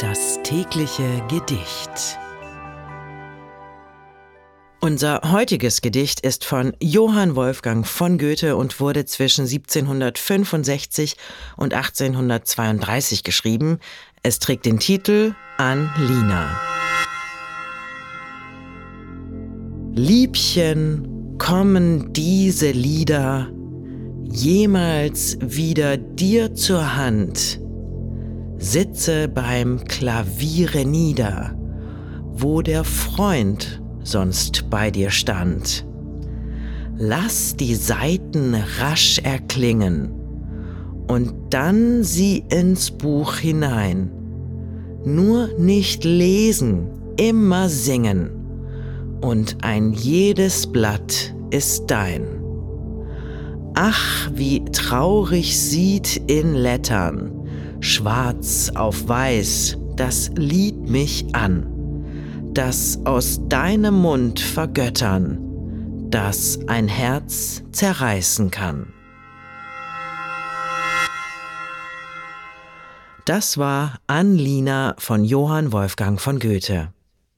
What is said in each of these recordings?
Das tägliche Gedicht. Unser heutiges Gedicht ist von Johann Wolfgang von Goethe und wurde zwischen 1765 und 1832 geschrieben. Es trägt den Titel An Lina. Liebchen, kommen diese Lieder jemals wieder dir zur Hand? Sitze beim Klaviere nieder, wo der Freund sonst bei dir stand. Lass die Saiten rasch erklingen und dann sie ins Buch hinein. Nur nicht lesen, immer singen und ein jedes Blatt ist dein. Ach, wie traurig sieht in Lettern schwarz auf weiß, das Lied mich an, das aus deinem Mund vergöttern, das ein Herz zerreißen kann. Das war Anlina von Johann Wolfgang von Goethe.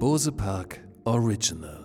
Bose Park Original